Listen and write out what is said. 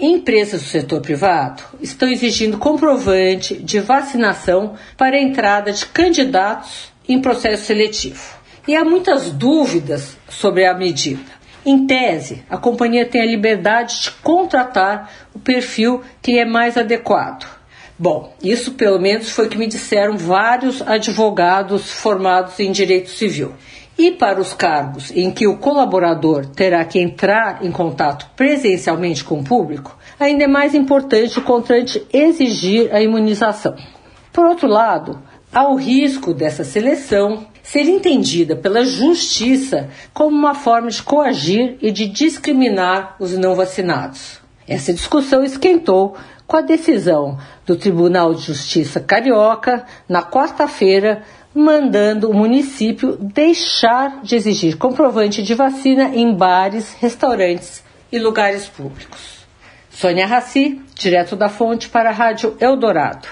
empresas do setor privado estão exigindo comprovante de vacinação para a entrada de candidatos em processo seletivo. E há muitas dúvidas sobre a medida. Em tese, a companhia tem a liberdade de contratar o perfil que é mais adequado. Bom, isso pelo menos foi o que me disseram vários advogados formados em direito civil. E para os cargos em que o colaborador terá que entrar em contato presencialmente com o público, ainda é mais importante o contratante exigir a imunização. Por outro lado, há o risco dessa seleção ser entendida pela justiça como uma forma de coagir e de discriminar os não vacinados. Essa discussão esquentou com a decisão do Tribunal de Justiça Carioca na quarta-feira mandando o município deixar de exigir comprovante de vacina em bares, restaurantes e lugares públicos. Sônia Raci, direto da fonte para a Rádio Eldorado.